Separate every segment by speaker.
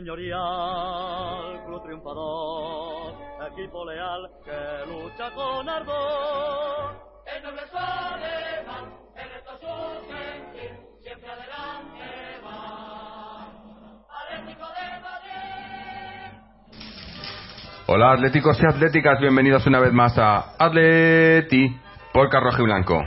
Speaker 1: señorial, club triunfador, equipo leal que lucha con ardor.
Speaker 2: El noble alemán, el resto
Speaker 3: Hola atléticos y atléticas, bienvenidos una vez más a Atleti por Rojo y Blanco.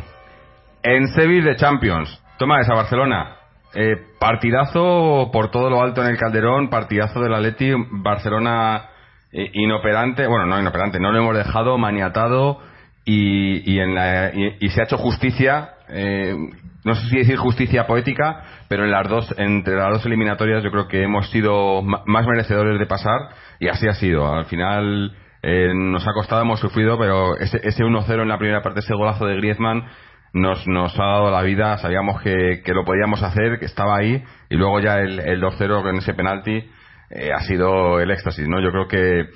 Speaker 3: En Sevilla de Champions, toma esa Barcelona. Eh, partidazo por todo lo alto en el Calderón, partidazo del Atleti, Barcelona eh, inoperante, bueno, no inoperante, no lo hemos dejado maniatado y, y, en la, y, se ha hecho justicia, eh, no sé si decir justicia poética, pero en las dos, entre las dos eliminatorias yo creo que hemos sido más merecedores de pasar y así ha sido. Al final eh, nos ha costado, hemos sufrido, pero ese, ese 1-0 en la primera parte, ese golazo de Griezmann nos, nos ha dado la vida, sabíamos que, que lo podíamos hacer, que estaba ahí y luego ya el, el 2-0 en ese penalti eh, ha sido el éxtasis, ¿no? Yo creo que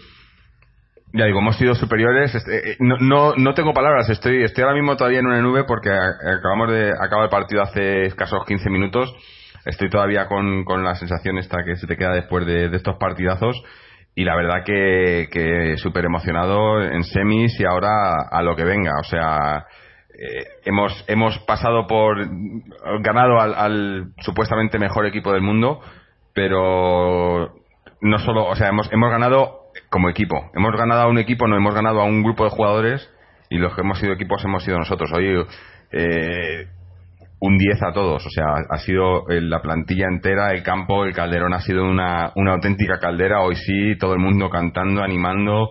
Speaker 3: ya digo, hemos sido superiores. este, eh, No, no, no tengo palabras. Estoy, estoy ahora mismo todavía en una nube porque acabamos de acaba el partido hace escasos 15 minutos. Estoy todavía con, con la sensación esta que se te queda después de, de estos partidazos. Y la verdad que, que súper emocionado en semis y ahora a lo que venga. O sea, eh, hemos, hemos pasado por. ganado al, al supuestamente mejor equipo del mundo, pero no solo. O sea, hemos, hemos ganado como equipo. Hemos ganado a un equipo, no hemos ganado a un grupo de jugadores y los que hemos sido equipos hemos sido nosotros. Hoy eh, un 10 a todos, o sea, ha sido eh, la plantilla entera, el campo, el calderón ha sido una, una auténtica caldera. Hoy sí, todo el mundo cantando, animando.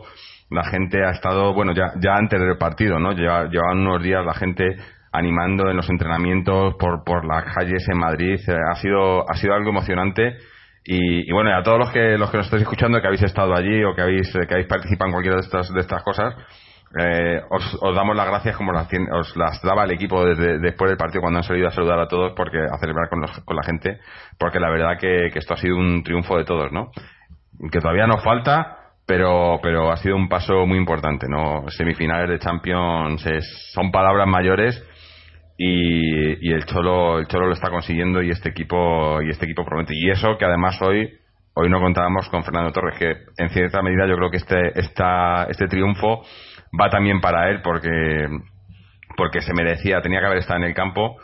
Speaker 3: La gente ha estado, bueno, ya, ya antes del partido, ¿no? Lleva- llevaban unos días la gente animando en los entrenamientos por, por las calles en Madrid. Eh, ha sido, ha sido algo emocionante. Y, y bueno, a todos los que los que nos estáis escuchando, que habéis estado allí o que habéis que habéis participado en cualquiera de estas de estas cosas, eh, os, os damos las gracias como las, os las daba el equipo desde, después del partido cuando han salido a saludar a todos porque a celebrar con, los- con la gente, porque la verdad que, que esto ha sido un triunfo de todos, ¿no? Que todavía nos falta, pero pero ha sido un paso muy importante, ¿no? Semifinales de Champions es- son palabras mayores y, y el cholo el cholo lo está consiguiendo y este equipo y este equipo promete. Y eso que además hoy hoy no contábamos con Fernando Torres que en cierta medida yo creo que este esta, este triunfo va también para él porque porque se merecía tenía que haber estado en el campo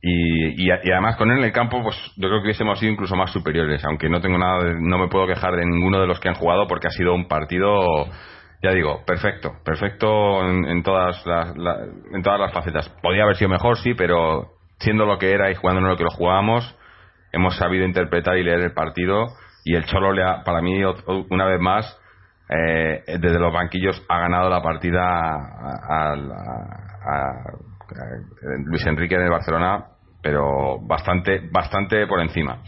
Speaker 3: y, y, y además con él en el campo pues yo creo que hubiésemos sido incluso más superiores aunque no tengo nada no me puedo quejar de ninguno de los que han jugado porque ha sido un partido ya digo, perfecto, perfecto en, en todas las, la- en todas las facetas. Podía haber sido mejor, sí, pero siendo lo que era y jugando lo que lo jugábamos, hemos sabido interpretar y leer el partido y el Cholo le ha, para mí una vez más eh, desde los banquillos ha ganado la partida a- a Luis Enrique de Barcelona, pero bastante bastante por encima.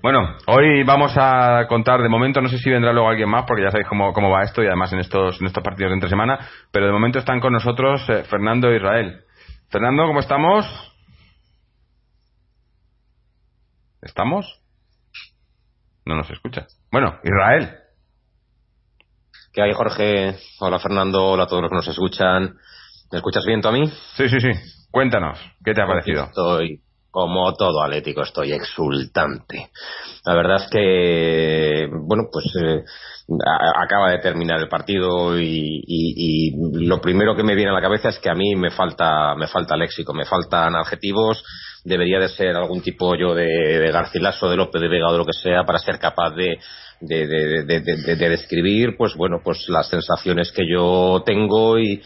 Speaker 3: Bueno, hoy vamos a contar de momento, no sé si vendrá luego alguien más, porque ya sabéis cómo, cómo va esto y además en estos, en estos partidos de entre semana, pero de momento están con nosotros eh, Fernando e Israel. Fernando, ¿cómo estamos? ¿Estamos? No nos escucha. Bueno, Israel.
Speaker 4: ¿Qué hay, Jorge? Hola, Fernando. Hola a todos los que nos escuchan. ¿Me escuchas bien tú a mí?
Speaker 3: Sí, sí, sí. Cuéntanos, ¿qué te ha parecido?
Speaker 4: Estoy, como todo atlético, estoy exultante. La verdad es que, bueno, pues eh, acaba de terminar el partido y, lo primero que me viene a la cabeza es que a mí me falta, me falta léxico, me faltan adjetivos. Debería de ser algún tipo yo de, de Garcilaso, de López de Vega o de lo que sea para ser capaz de, de, de, de- de- de- de describir, pues bueno, pues las sensaciones que yo tengo y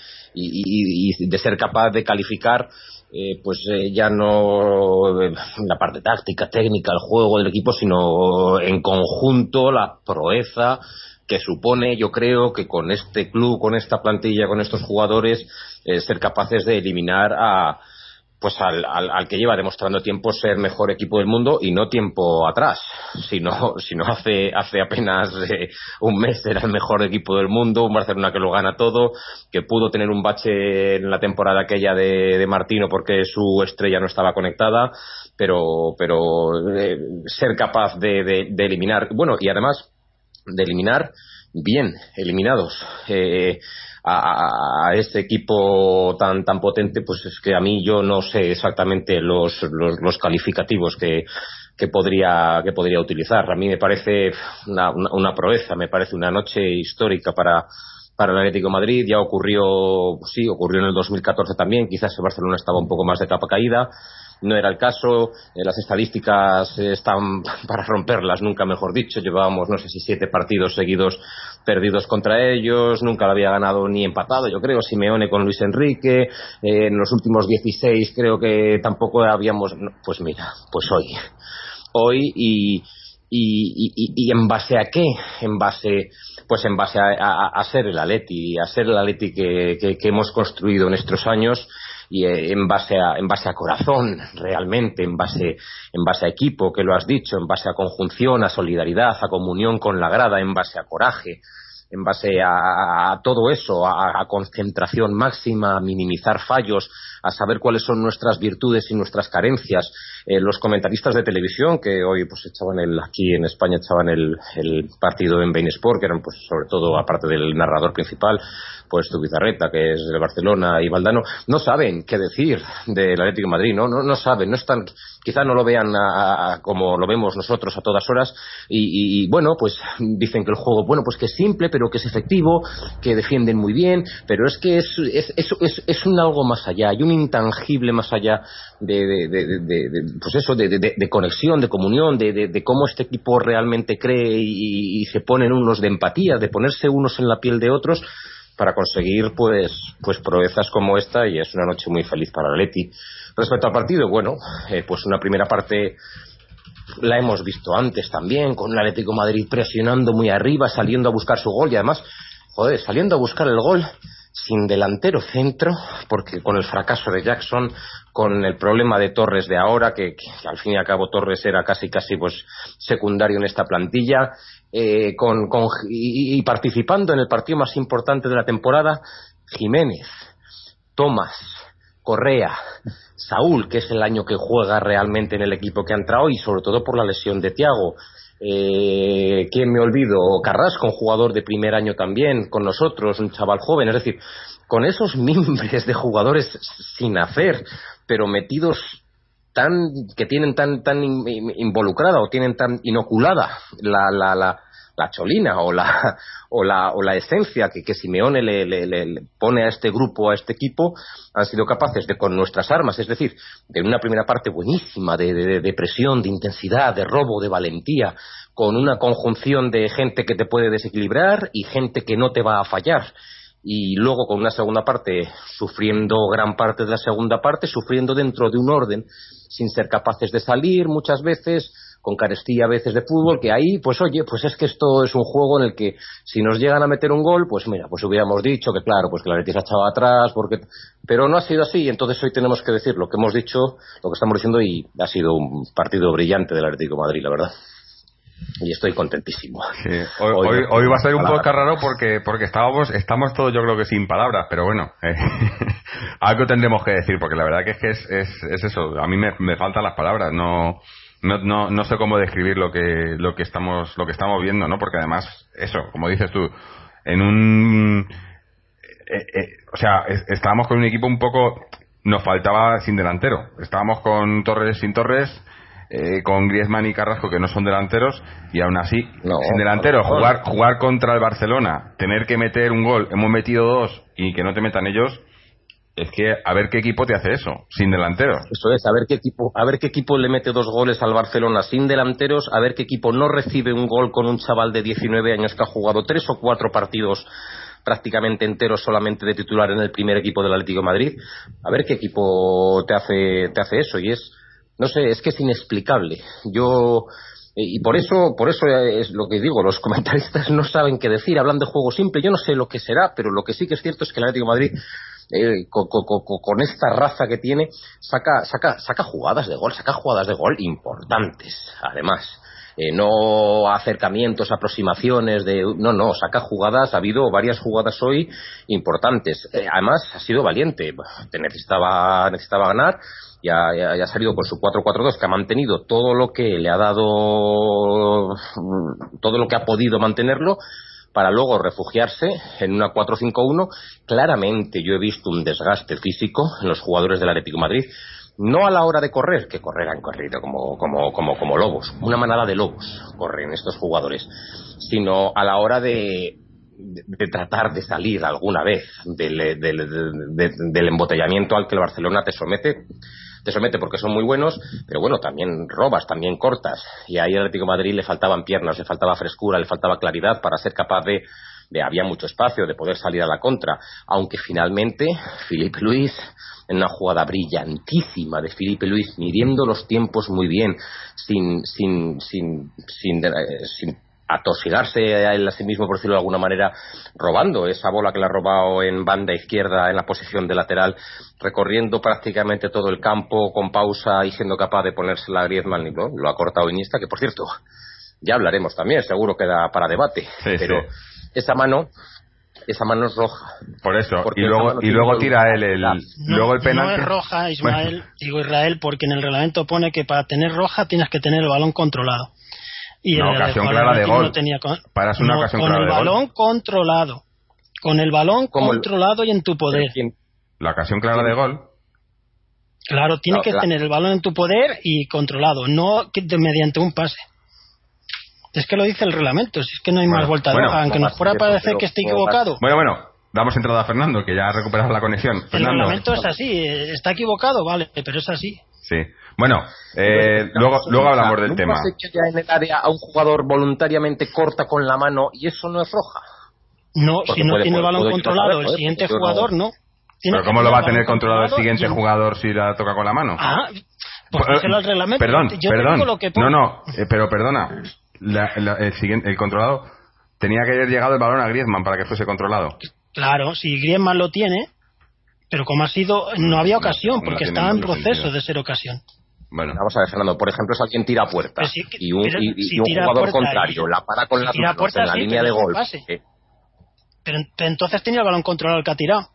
Speaker 4: de ser capaz de calificar eh, pues eh, ya no eh, la parte táctica, técnica, el juego del equipo, sino en conjunto la proeza que supone, yo creo, que con este club, con esta plantilla, con estos jugadores, eh, ser capaces de eliminar a pues al, al, al que lleva demostrando tiempo ser mejor equipo del mundo y no tiempo atrás, sino, sino hace, hace apenas eh, un mes era el mejor equipo del mundo, un Barcelona que lo gana todo, que pudo tener un bache en la temporada aquella de, de Martino porque su estrella no estaba conectada, pero, pero eh, ser capaz de, de, de eliminar, bueno, y además de eliminar bien eliminados. Eh, a, a, este equipo tan tan potente pues es que a mí yo no sé exactamente los, los, los calificativos que, que podría que podría utilizar. A mí me parece una, una, una proeza me parece una noche histórica para para el Atlético Madrid. Ya ocurrió sí ocurrió en el 2014 también. Quizás el Barcelona estaba un poco más de capa caída no era el caso. Eh, las estadísticas están para romperlas, nunca mejor dicho. Llevábamos, no sé si siete partidos seguidos perdidos contra ellos, nunca lo había ganado ni empatado, yo creo, Simeone con Luis Enrique. Eh, en los últimos 16 creo que tampoco habíamos. Pues mira, pues hoy. Hoy y, y, y, y, en base a qué? En base pues en base a ser el Atleti, a ser el Atleti que, que, que hemos construido en estos años y eh, en base a en base a corazón realmente en base en base a equipo que lo has dicho en base a conjunción a solidaridad a comunión con la grada en base a coraje en base a, todo eso, a, concentración máxima, a minimizar fallos, a saber cuáles son nuestras virtudes y nuestras carencias. Eh, los comentaristas de televisión que hoy pues echaban el, aquí en España echaban el, partido en Bein Sport, que eran pues sobre todo aparte del narrador principal, pues Tubizarreta, que es de Barcelona, y Valdano, no saben qué decir del Atlético de Madrid, ¿no? No, no saben, no están, quizá no lo vean a, como lo vemos nosotros a todas horas, y, bueno, pues dicen que el juego, bueno, pues que es simple, pero que es efectivo, que defienden muy bien, pero es que es, es, es, es, un algo más allá, hay un intangible más allá de pues eso, de, conexión, de comunión, de, cómo este equipo realmente cree y, y se ponen unos de empatía, de ponerse unos en la piel de otros, para conseguir pues pues proezas como esta y es una noche muy feliz para Leti. Respecto al partido, bueno, eh, pues una primera parte la hemos visto antes también, con el Atlético Madrid presionando muy arriba, saliendo a buscar su gol y además, joder, saliendo a buscar el gol sin delantero centro, porque con el fracaso de Jackson, con el problema de Torres de ahora, que, al fin y al cabo Torres era casi casi pues secundario en esta plantilla, eh, con, con, y, y, participando en el partido más importante de la temporada, Jiménez, Tomás, Correa, Saúl, que es el año que juega realmente en el equipo que ha entrado y sobre todo por la lesión de Tiago. Eh, ¿Quién me olvido? Carrasco, un jugador de primer año también con nosotros, un chaval joven. Es decir, con esos mimbres de jugadores sin hacer, pero metidos tan que tienen tan tan involucrada o tienen tan inoculada la, la, la, la cholina o la o la, o la esencia que, que Simeone le, le, pone a este grupo, a este equipo, han sido capaces de, con nuestras armas, es decir, de una primera parte buenísima, de, de presión, de intensidad, de robo, de valentía, con una conjunción de gente que te puede desequilibrar y gente que no te va a fallar. Y luego con una segunda parte sufriendo gran parte de la segunda parte, sufriendo dentro de un orden, sin ser capaces de salir muchas veces, con carestía a veces de fútbol, que ahí, pues oye, pues es que esto es un juego en el que si nos llegan a meter un gol, pues mira, pues hubiéramos dicho que claro, pues que la Betis ha echado atrás, porque... pero no ha sido así, entonces hoy tenemos que decir lo que hemos dicho, lo que estamos diciendo, y ha sido un partido brillante del Atlético de Madrid, la verdad y estoy contentísimo.
Speaker 3: Sí. Hoy, hoy, hoy, va a ser un poco raro porque porque estábamos estamos todos yo creo que sin palabras, pero bueno, eh, algo tendremos que decir porque la verdad que es que es, es, es eso, a mí me, me, faltan las palabras, no, no no no sé cómo describir lo que lo que estamos lo que estamos viendo, ¿no? Porque además eso, como dices tú, en un eh, eh, o sea, es, estábamos con un equipo un poco nos faltaba sin delantero, estábamos con Torres sin Torres eh, con Griezmann y Carrasco que no son delanteros y aún así
Speaker 4: no,
Speaker 3: sin delantero jugar jugar contra el Barcelona tener que meter un gol hemos metido dos y que no te metan ellos es que a ver qué equipo te hace eso sin delanteros
Speaker 4: eso es a ver qué equipo a ver qué equipo le mete dos goles al Barcelona sin delanteros a ver qué equipo no recibe un gol con un chaval de 19 años que ha jugado tres o cuatro partidos prácticamente enteros solamente de titular en el primer equipo del Atlético Madrid a ver qué equipo te hace te hace eso y es no sé, es que es inexplicable. Yo y por eso, por eso es lo que digo, los comentaristas no saben qué decir, hablan de juego simple, yo no sé lo que será, pero lo que sí que es cierto es que el Atlético Madrid eh, con, con, esta raza que tiene saca, saca, saca jugadas de gol, saca jugadas de gol importantes, además. Eh, no acercamientos, aproximaciones de no, no, saca jugadas, ha habido varias jugadas hoy importantes. Eh, además ha sido valiente, te necesitaba, necesitaba ganar y y ha salido con su 4-4-2, que ha mantenido todo lo que le ha dado, todo lo que ha podido mantenerlo, para luego refugiarse en una 4-5-1. Claramente yo he visto un desgaste físico en los jugadores del Atlético de Madrid, no a la hora de correr, que correr han corrido como, como, como, como lobos, una manada de lobos corren estos jugadores, sino a la hora de, de, tratar de salir alguna vez del, del- de- del embotellamiento al que el Barcelona te somete te somete porque son muy buenos, pero bueno, también robas, también cortas. Y ahí al Atlético Madrid le faltaban piernas, le faltaba frescura, le faltaba claridad para ser capaz de, de había mucho espacio, de poder salir a la contra. Aunque finalmente, Felipe Luis, en una jugada brillantísima de Felipe Luis, midiendo los tiempos muy bien, sin, sin, sin, sin, eh, sin atosigarse a él a sí mismo, por decirlo de alguna manera, robando esa bola que le ha robado en banda izquierda en la posición de lateral, recorriendo prácticamente todo el campo con pausa y siendo capaz de ponérsela a Griezmann y ¿no? lo ha cortado Iniesta, que por cierto, ya hablaremos también, seguro que da para debate,
Speaker 3: Sí,
Speaker 4: pero
Speaker 3: sí.
Speaker 4: esa mano, esa mano es roja.
Speaker 3: Por eso. Y luego, y luego tira él el,
Speaker 4: No,
Speaker 3: luego el penalti.
Speaker 5: No es roja, Ismael, digo Israel, porque en el reglamento pone que para tener roja tienes que tener el balón controlado. Y
Speaker 3: Una
Speaker 5: el
Speaker 3: ocasión clara de gol.
Speaker 5: no tenía con,
Speaker 3: Para es una
Speaker 5: no,
Speaker 3: ocasión
Speaker 5: con
Speaker 3: clara
Speaker 5: el
Speaker 3: de gol.
Speaker 5: balón controlado. Con el balón
Speaker 4: Como el-
Speaker 5: controlado y en tu poder.
Speaker 4: ¿Quién-
Speaker 3: La ocasión clara de gol.
Speaker 5: Claro, tiene
Speaker 4: No,
Speaker 5: que
Speaker 4: la-
Speaker 5: tener el balón en tu poder y controlado, no que de- mediante un pase. Es que lo dice el reglamento, si es que no hay
Speaker 3: Bueno,
Speaker 5: más vuelta de
Speaker 3: bueno,
Speaker 5: hoja, aunque
Speaker 4: no
Speaker 5: nos fuera a parecer que esté equivocado.
Speaker 3: Bueno, bueno, damos entrada a Fernando, que ya ha recuperado la conexión.
Speaker 5: El
Speaker 3: Fernando.
Speaker 5: reglamento es así, eh, está equivocado, vale, pero es así.
Speaker 3: Sí. Bueno, eh, luego, luego hablamos del
Speaker 4: Nunca
Speaker 3: tema.
Speaker 4: se echa ya en el área a un jugador voluntariamente corta con la mano y eso no es roja.
Speaker 5: No,
Speaker 4: Porque
Speaker 5: si no
Speaker 4: puede-
Speaker 5: tiene el balón controlado, el
Speaker 4: ¿eh?
Speaker 5: siguiente jugador no. Tiene
Speaker 3: Pero ¿cómo lo va a tener controlado el siguiente jugador si la toca con la mano?
Speaker 5: Ah, pues
Speaker 3: Eh,
Speaker 5: díselo al reglamento.
Speaker 3: Perdón,
Speaker 5: Yo
Speaker 3: perdón.
Speaker 5: digo lo que
Speaker 3: no, no, eh, pero perdona. La- la- el, siguiente, el controlado tenía que haber llegado el balón a Griezmann para que fuese controlado.
Speaker 5: Claro, si Griezmann lo tiene, pero como ha sido, no había ocasión,
Speaker 3: no
Speaker 5: porque estaba en proceso
Speaker 3: sentido.
Speaker 5: de ser ocasión.
Speaker 3: Bueno,
Speaker 4: Vamos a ver, Fernando, por ejemplo, si alguien tira a puerta
Speaker 5: sí
Speaker 4: y un, y- un jugador
Speaker 5: puerta
Speaker 4: contrario la para con
Speaker 5: si
Speaker 4: las manos
Speaker 5: puerta,
Speaker 4: en la
Speaker 5: sí,
Speaker 4: línea de gol.
Speaker 5: pase.
Speaker 4: eh,
Speaker 5: Pero, pero entonces tenía el balón controlado el que ha tirado.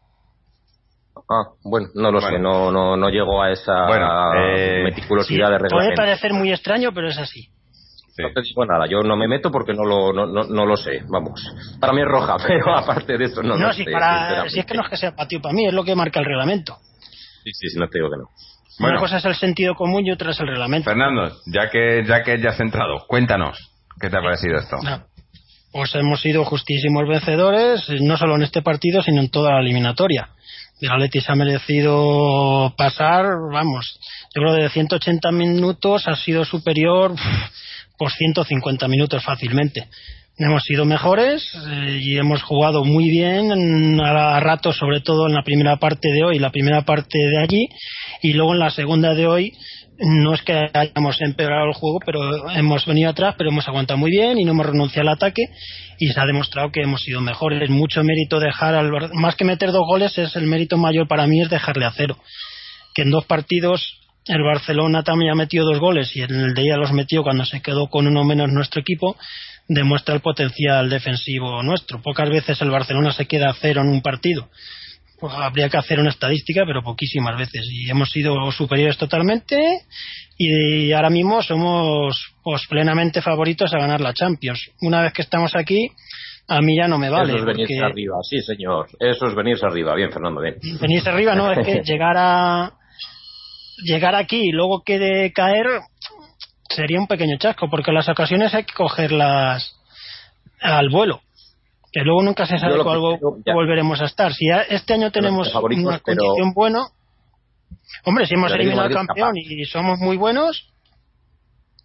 Speaker 4: ah, bueno, no lo
Speaker 3: Bueno.
Speaker 4: sé, no, no, no llego a esa
Speaker 3: Bueno, eh,
Speaker 4: meticulosidad
Speaker 5: Sí,
Speaker 4: de
Speaker 5: puede
Speaker 4: reglamento.
Speaker 5: parecer muy extraño, pero es así.
Speaker 3: Sí.
Speaker 4: No te digo nada, yo no me meto porque no lo, no, no, no lo sé, vamos. Para mí es roja, pero aparte de eso no,
Speaker 5: No,
Speaker 4: lo
Speaker 5: si,
Speaker 4: sé,
Speaker 5: para, si es que no es que sea patio para mí, es lo que marca el reglamento.
Speaker 4: Sí, sí, sí, no te digo que no.
Speaker 3: Bueno.
Speaker 5: Una cosa es el sentido común y otra es el reglamento.
Speaker 3: Fernando, ya que, ya que ya has entrado, cuéntanos. ¿Qué te ha parecido esto?
Speaker 5: No. Pues hemos sido justísimos vencedores, no solo en este partido, sino en toda la eliminatoria. El Atleti se ha merecido pasar, vamos, yo creo que de 180 minutos ha sido superior por 150 minutos fácilmente. Hemos sido mejores eh, y hemos jugado muy bien a, ratos, sobre todo en la primera parte de hoy, la primera parte de allí, y luego en la segunda de hoy no es que hayamos empeorado el juego, pero hemos venido atrás, pero hemos aguantado muy bien y no hemos renunciado al ataque y se ha demostrado que hemos sido mejores. Mucho mérito dejar al más que meter dos goles es el mérito mayor para mí es dejarle a cero. Que en dos partidos el Barcelona también ha metido dos goles y en el de ella los metió cuando se quedó con uno menos nuestro equipo demuestra el potencial defensivo nuestro. Pocas veces el Barcelona se queda a cero en un partido. Pues habría que hacer una estadística, pero poquísimas veces. Y hemos sido superiores totalmente y ahora mismo somos pues, plenamente favoritos a ganar la Champions. Una vez que estamos aquí, a mí ya no me vale.
Speaker 4: eso es venirse
Speaker 5: porque
Speaker 4: arriba, sí, señor. Eso es venirse arriba. Bien, Fernando, bien.
Speaker 5: venirse arriba, no, es que llegar a llegar aquí y luego que de caer sería un pequeño chasco, porque las ocasiones hay que cogerlas al vuelo. Que luego nunca se sabe cuál volveremos a estar. Si este año tenemos una condición buena, hombre, si hemos eliminado al campeón y somos muy buenos,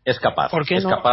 Speaker 4: Es capaz.
Speaker 5: ¿Por qué
Speaker 4: es
Speaker 5: no?
Speaker 4: capaz